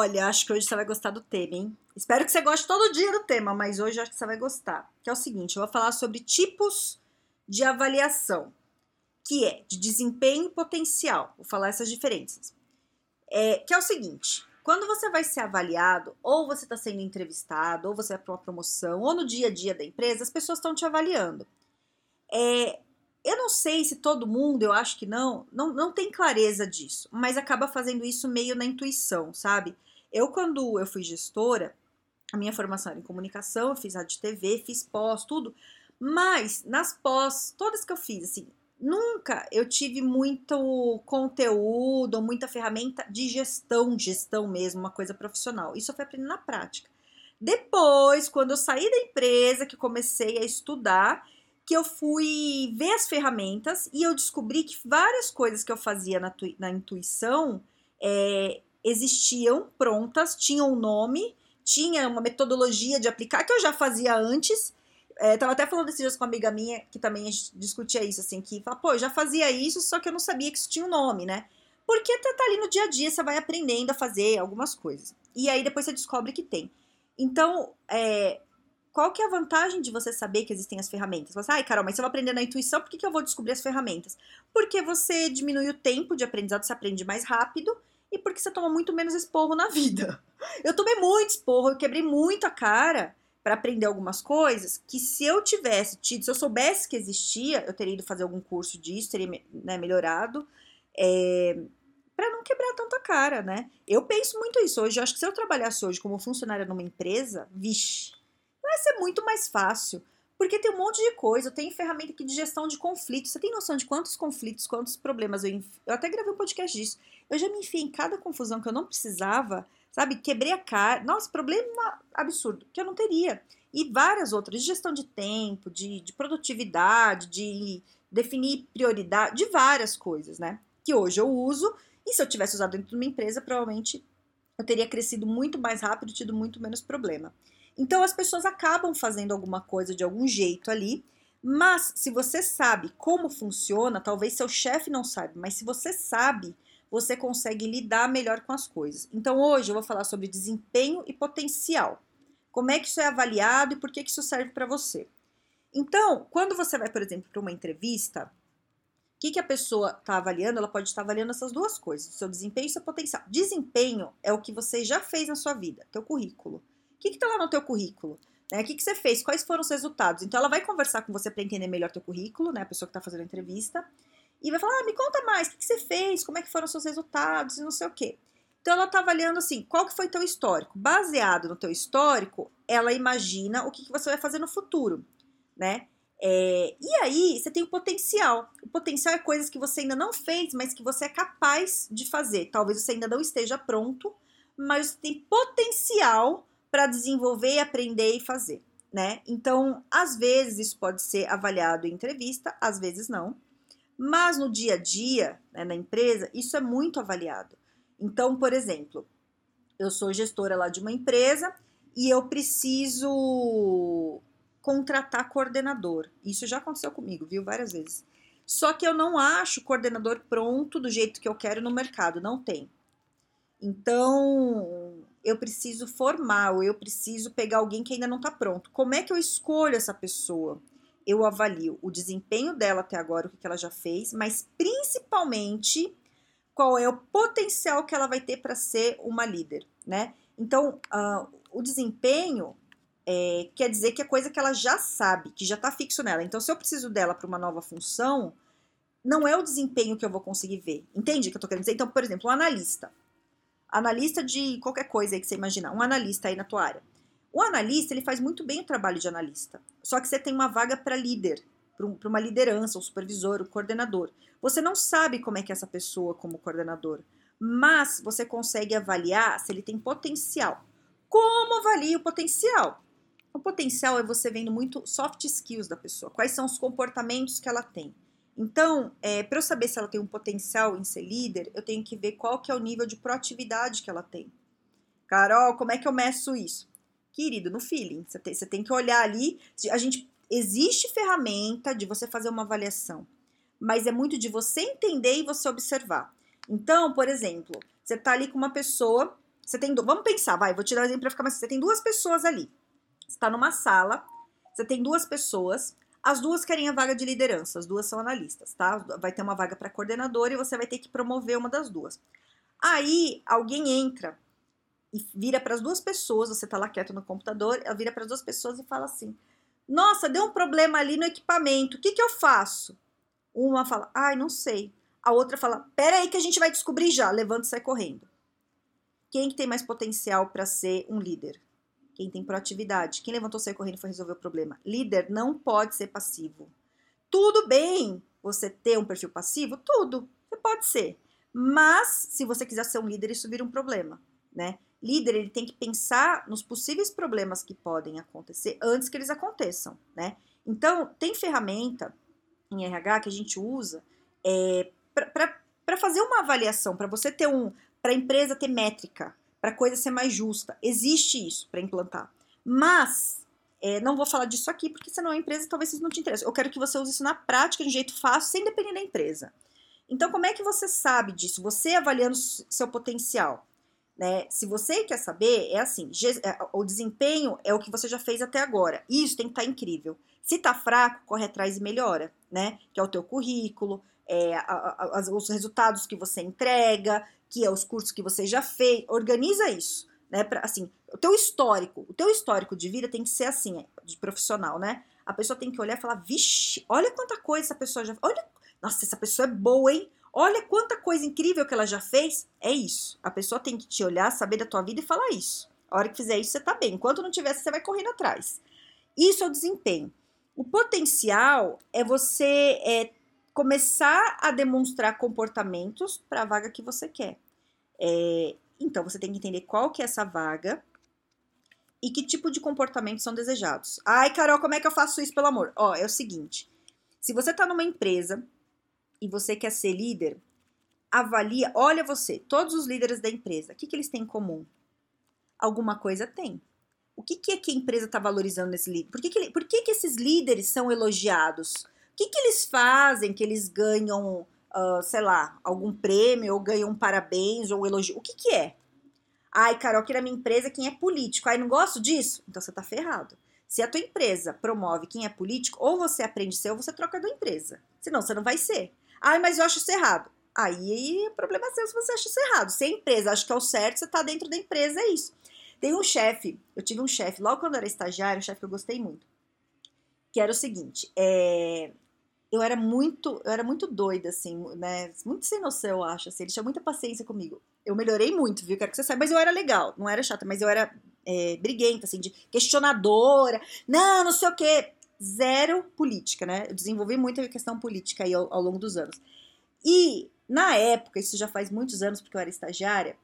Olha, acho que hoje você vai gostar do tema, hein? Espero que você goste todo dia do tema, mas hoje acho que você vai gostar. Que é o seguinte, eu vou falar sobre tipos de avaliação, que é de desempenho e potencial. Vou falar essas diferenças. É, que é o seguinte, quando você vai ser avaliado, ou você está sendo entrevistado, ou você vai para uma promoção, ou no dia a dia da empresa, as pessoas estão te avaliando. É, eu não sei se todo mundo, eu acho que não, não, não tem clareza disso, mas acaba fazendo isso meio na intuição, sabe? Eu, quando eu fui gestora, a minha formação era em comunicação, eu fiz rádio TV, fiz pós, tudo, mas nas pós, todas que eu fiz, assim, nunca eu tive muito conteúdo, muita ferramenta de gestão, gestão mesmo, uma coisa profissional. Isso eu fui aprendendo na prática. Depois, quando eu saí da empresa, que comecei a estudar, que eu fui ver as ferramentas e eu descobri que várias coisas que eu fazia na, na intuição é, existiam prontas, tinham um nome, tinha uma metodologia de aplicar que eu já fazia antes. É, tava até falando esses dias com uma amiga minha que também discutia isso, assim, que fala, pô, eu já fazia isso, só que eu não sabia que isso tinha um nome, né? Porque tá, tá ali no dia a dia, você vai aprendendo a fazer algumas coisas. E aí depois você descobre que tem. Então, é, qual que é a vantagem de você saber que existem as ferramentas? Você, ai, Carol, mas se eu vou aprender na intuição, por que, que eu vou descobrir as ferramentas? Porque você diminui o tempo de aprendizado, você aprende mais rápido e porque você toma muito menos esporro na vida. Eu tomei muito esporro, eu quebrei muito a cara para aprender algumas coisas que se eu tivesse tido, se eu soubesse que existia, eu teria ido fazer algum curso disso, teria né, melhorado. É, para não quebrar tanta cara, né? Eu penso muito isso hoje. Eu acho que se eu trabalhasse hoje como funcionária numa empresa, vixe, vai ser muito mais fácil. Porque tem um monte de coisa, eu tenho ferramenta aqui de gestão de conflitos. Você tem noção de quantos conflitos, quantos problemas eu enf... Eu até gravei um podcast disso. Eu já me enfiei em cada confusão que eu não precisava, sabe? Quebrei a cara. Nossa, problema absurdo, que eu não teria. E várias outras, de gestão de tempo, de, de produtividade, de definir prioridade, de várias coisas, né? Que hoje eu uso. E se eu tivesse usado dentro de uma empresa, provavelmente eu teria crescido muito mais rápido, tido muito menos problema. Então as pessoas acabam fazendo alguma coisa de algum jeito ali, mas se você sabe como funciona, talvez seu chefe não saiba, mas se você sabe, você consegue lidar melhor com as coisas. Então hoje eu vou falar sobre desempenho e potencial. Como é que isso é avaliado e por que, que isso serve para você? Então, quando você vai, por exemplo, para uma entrevista, o que, que a pessoa está avaliando? Ela pode estar avaliando essas duas coisas, seu desempenho e seu potencial. Desempenho é o que você já fez na sua vida, teu currículo. O que está lá no teu currículo? Né? O que, que você fez? Quais foram os resultados? Então, ela vai conversar com você para entender melhor teu currículo, né? A pessoa que está fazendo a entrevista. E vai falar, ah, me conta mais, o que, que você fez? Como é que foram os seus resultados? E não sei o quê. Então, ela está avaliando assim, qual que foi teu histórico? Baseado no teu histórico, ela imagina o que, que você vai fazer no futuro, né? É, e aí, você tem o potencial. O potencial é coisas que você ainda não fez, mas que você é capaz de fazer. Talvez você ainda não esteja pronto, mas você tem potencial para desenvolver, aprender e fazer, né? Então, às vezes isso pode ser avaliado em entrevista, às vezes não. Mas no dia a dia, né, na empresa, isso é muito avaliado. Então, por exemplo, eu sou gestora lá de uma empresa e eu preciso contratar coordenador. Isso já aconteceu comigo, viu? Várias vezes. Só que eu não acho coordenador pronto do jeito que eu quero no mercado, não tem. Então, eu preciso formar, ou eu preciso pegar alguém que ainda não está pronto. Como é que eu escolho essa pessoa? Eu avalio o desempenho dela até agora, o que ela já fez, mas principalmente qual é o potencial que ela vai ter para ser uma líder, né? Então, uh, o desempenho é, quer dizer que é coisa que ela já sabe, que já está fixo nela. Então, se eu preciso dela para uma nova função, não é o desempenho que eu vou conseguir ver. Entende o que eu estou querendo dizer? Então, por exemplo, um analista analista de qualquer coisa aí que você imaginar, um analista aí na tua área. O analista, ele faz muito bem o trabalho de analista. Só que você tem uma vaga para líder, para uma liderança, um supervisor, um coordenador. Você não sabe como é que é essa pessoa como coordenador, mas você consegue avaliar se ele tem potencial. Como avalie o potencial? O potencial é você vendo muito soft skills da pessoa, quais são os comportamentos que ela tem. Então, é, para eu saber se ela tem um potencial em ser líder, eu tenho que ver qual que é o nível de proatividade que ela tem. Carol, como é que eu meço isso? Querido, no feeling. Você tem, você tem que olhar ali. A gente existe ferramenta de você fazer uma avaliação, mas é muito de você entender e você observar. Então, por exemplo, você tá ali com uma pessoa, você tem, vamos pensar, vai, vou te dar um exemplo para ficar mais, você tem duas pessoas ali. Você tá numa sala, você tem duas pessoas, as duas querem a vaga de liderança, as duas são analistas, tá? Vai ter uma vaga para coordenadora e você vai ter que promover uma das duas. Aí alguém entra e vira para as duas pessoas, você tá lá quieto no computador, ela vira para as duas pessoas e fala assim: "Nossa, deu um problema ali no equipamento. O que que eu faço?" Uma fala: "Ai, não sei." A outra fala: "Pera aí que a gente vai descobrir já." Levanta e sai correndo. Quem que tem mais potencial para ser um líder? Quem tem proatividade. Quem levantou, saiu correndo e foi resolver o problema. Líder não pode ser passivo. Tudo bem você ter um perfil passivo? Tudo. Você pode ser. Mas, se você quiser ser um líder, isso vira um problema, né? líder ele tem que pensar nos possíveis problemas que podem acontecer antes que eles aconteçam, né? Então, tem ferramenta em RH que a gente usa é, para fazer uma avaliação, para você ter um. para a empresa ter métrica, para a coisa ser mais justa. Existe isso para implantar. Mas, é, não vou falar disso aqui, porque senão a empresa talvez não te interesse. Eu quero que você use isso na prática, de um jeito fácil, sem depender da empresa. Então, como é que você sabe disso? Você avaliando seu potencial. Né? Se você quer saber, é assim: é, o desempenho é o que você já fez até agora. Isso tem que estar tá incrível. Se tá fraco, corre atrás e melhora, né? Que é o teu currículo, é, a, a, os resultados que você entrega, que é os cursos que você já fez. Organiza isso, né? Pra, assim, o teu histórico, o teu histórico de vida tem que ser assim, é, de profissional, né? A pessoa tem que olhar e falar, vixe, olha quanta coisa essa pessoa já. Olha, nossa, essa pessoa é boa, hein? Olha quanta coisa incrível que ela já fez. É isso. A pessoa tem que te olhar, saber da tua vida e falar isso. A hora que fizer isso, você tá bem. Enquanto não tiver, você vai correndo atrás. Isso é o desempenho. O potencial é você é, começar a demonstrar comportamentos para a vaga que você quer. É, então, você tem que entender qual que é essa vaga e que tipo de comportamentos são desejados. Ai, Carol, como é que eu faço isso, pelo amor? Ó, é o seguinte. Se você está numa empresa e você quer ser líder, avalia, olha você, todos os líderes da empresa, o que, que eles têm em comum? Alguma coisa tem. O que, que é que a empresa está valorizando nesse líder? Por, que, que, por que, que esses líderes são elogiados? Que, que eles fazem que eles ganham, uh, sei lá, algum prêmio, ou ganham um parabéns, ou um elogio? O que, que é? Ai, Carol, aqui na minha empresa quem é político. Ai, não gosto disso? Então você tá ferrado. Se a tua empresa promove quem é político, ou você aprende a ser, ou você troca da empresa. Senão você não vai ser. Ai, mas eu acho isso errado. Aí o problema é seu se você acha isso errado. Se a empresa acha que é o certo, você está dentro da empresa, é isso. Tem um chefe, eu tive um chefe, logo quando eu era estagiário, um chefe que eu gostei muito. Que era o seguinte, é, eu era muito, eu era muito doida, assim, né? Muito sem noção, eu acho. Assim, ele tinha muita paciência comigo. Eu melhorei muito, viu? Quero que você saiba, mas eu era legal, não era chata, mas eu era é, briguenta, assim, de questionadora. Não, não sei o quê zero política, né? Eu desenvolvi muito a questão política aí ao, ao, longo dos anos. E, na época, isso já faz muitos anos, porque eu era estagiária,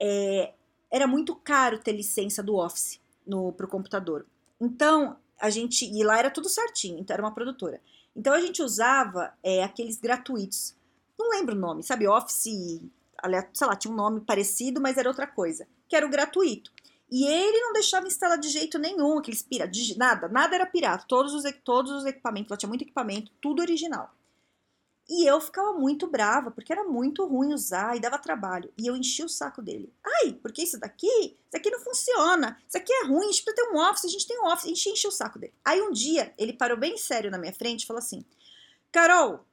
é, era muito caro ter licença do Office no, pro computador. Então, a gente. E lá era tudo certinho, então era uma produtora. Então a gente usava é, aqueles gratuitos. Não lembro o nome, sabe? Office, sei lá, tinha um nome parecido, mas era outra coisa. Que era o gratuito. E ele não deixava instalar de jeito nenhum, aqueles piratas, nada, nada era pirata, todos os, todos os equipamentos, lá tinha muito equipamento, tudo original. E eu ficava muito brava, porque era muito ruim usar e dava trabalho. E eu enchi o saco dele. Ai, porque isso daqui, isso aqui não funciona, isso aqui é ruim, a gente precisa ter um office, a gente tem um office, gente encheu o saco dele. Aí um dia, ele parou bem sério na minha frente e falou assim, Carol,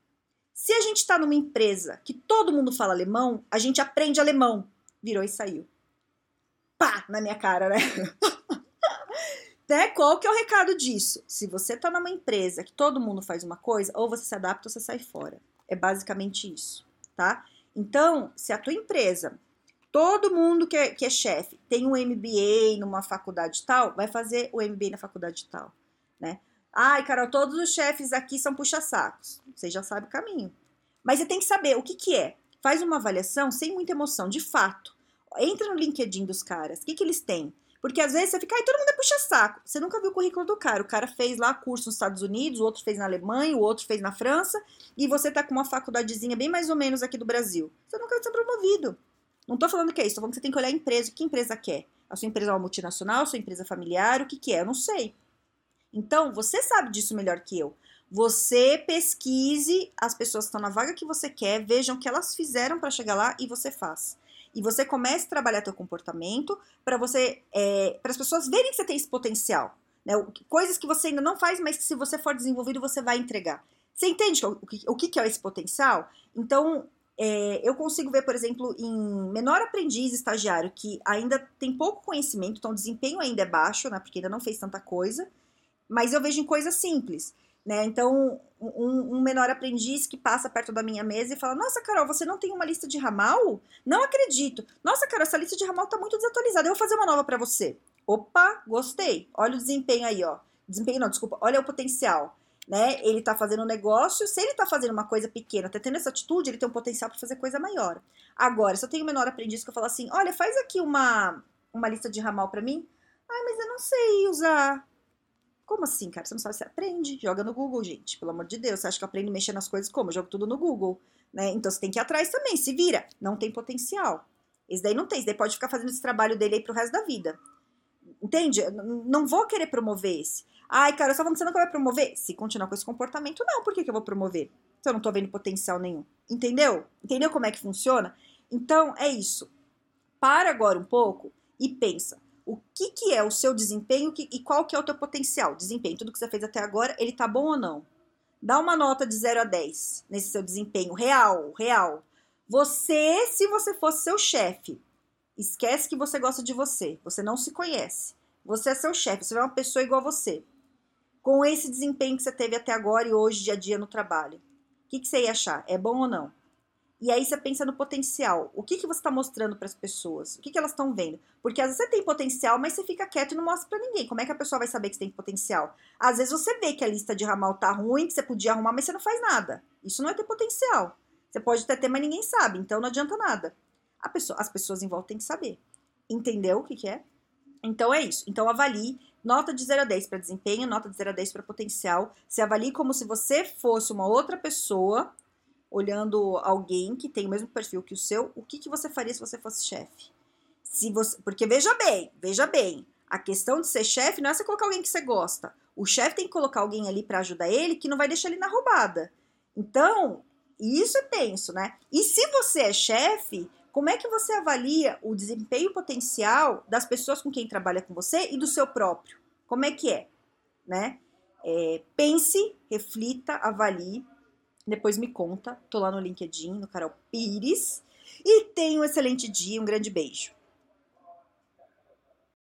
se a gente está numa empresa que todo mundo fala alemão, a gente aprende alemão. Virou e saiu pá, na minha cara, né? né? Qual que é o recado disso? Se você tá numa empresa que todo mundo faz uma coisa, ou você se adapta ou você sai fora. É basicamente isso, tá? Então, se a tua empresa, todo mundo que é, que é chefe, tem um MBA numa faculdade tal, vai fazer o MBA na faculdade tal, né? Ai, Carol, todos os chefes aqui são puxa-sacos. Você já sabe o caminho. Mas você tem que saber o que, que é. Faz uma avaliação sem muita emoção, de fato entra no LinkedIn dos caras. O que, que eles têm? Porque às vezes você fica, ai, todo mundo é puxa-saco. Você nunca viu o currículo do cara. O cara fez lá curso nos Estados Unidos, o outro fez na Alemanha, o outro fez na França, e você tá com uma faculdadezinha bem mais ou menos aqui do Brasil. Você nunca vai ser promovido. Não tô falando que é isso, tô falando que você tem que olhar a empresa. Que empresa quer? A sua empresa é uma multinacional, a sua empresa é familiar, o que, que é? Eu não sei. Então, você sabe disso melhor que eu. Você pesquise as pessoas que estão na vaga que você quer, vejam o que elas fizeram para chegar lá e você faz. E você comece a trabalhar teu comportamento para você, é, para as pessoas verem que você tem esse potencial, né? Coisas que você ainda não faz, mas que se você for desenvolvido você vai entregar. Você entende o que, o que é esse potencial? Então, é, eu consigo ver, por exemplo, em menor aprendiz estagiário que ainda tem pouco conhecimento, então o desempenho ainda é baixo, né? Porque ainda não fez tanta coisa. Mas eu vejo em coisas simples. Né? Então, um, um, menor aprendiz que passa perto da minha mesa e fala: Nossa, Carol, você não tem uma lista de ramal? Não acredito. Nossa, Carol, essa lista de ramal tá muito desatualizada. Eu vou fazer uma nova para você. Opa, gostei. Olha o desempenho aí, ó. Desempenho não, desculpa. Olha o potencial. Né? Ele tá fazendo um negócio. Se ele tá fazendo uma coisa pequena, tá tendo essa atitude, ele tem um potencial para fazer coisa maior. Agora, se eu tenho um menor aprendiz que eu falo assim: Olha, faz aqui uma, uma lista de ramal para mim. Ai, mas eu não sei usar. Como assim, cara? Você não sabe, você aprende, joga no Google, gente. Pelo amor de Deus, você acha que eu aprendo mexer nas coisas como? Eu jogo tudo no Google, né? Então você tem que ir atrás também, se vira. Não tem potencial. Esse daí não tem, esse daí pode ficar fazendo esse trabalho dele aí pro resto da vida. Entende? Não vou querer promover esse. Ai, cara, eu só falando que você nunca vai promover. Se continuar com esse comportamento, não. Por que, que eu vou promover? Se eu não tô vendo potencial nenhum. Entendeu? Entendeu como é que funciona? Então, é isso. Para agora um pouco e pensa o que, que é o seu desempenho e qual que é o teu potencial. Desempenho, tudo que você fez até agora, ele tá bom ou não? Dá uma nota de 0 a 10 nesse seu desempenho real, real. Você, se você fosse seu chefe, esquece que você gosta de você, você não se conhece. Você é seu chefe, você é uma pessoa igual a você. Com esse desempenho que você teve até agora e hoje, dia a dia no trabalho. O que, que você ia achar? É bom ou não? E aí você pensa no potencial. O que, que você está mostrando para as pessoas? O que, que elas estão vendo? Porque às vezes você tem potencial, mas você fica quieto e não mostra para ninguém. Como é que a pessoa vai saber que você tem potencial? Às vezes você vê que a lista de ramal tá ruim, que você podia arrumar, mas você não faz nada. Isso não é ter potencial. Você pode até ter, mas ninguém sabe, então não adianta nada. Pessoa, as pessoas em volta têm que saber. Entendeu o que, que é? Então é isso. Então avalie nota de 0 a 10 para desempenho, nota de 0 a 10 para potencial. Se avalie como se você fosse uma outra pessoa olhando alguém que tem o mesmo perfil que o seu, o que, que você faria se você fosse chefe? Se você, porque veja bem, veja bem, a questão de ser chefe não é você colocar alguém que você gosta. O chefe tem que colocar alguém ali para ajudar ele que não vai deixar ele na roubada. Então, isso é tenso, né? E se você é chefe, como é que você avalia o desempenho potencial das pessoas com quem trabalha com você e do seu próprio? Como é que é, né? É, pense, reflita, avalie depois me conta. Tô lá no LinkedIn, no Carol Pires. E tenha um excelente dia, um grande beijo.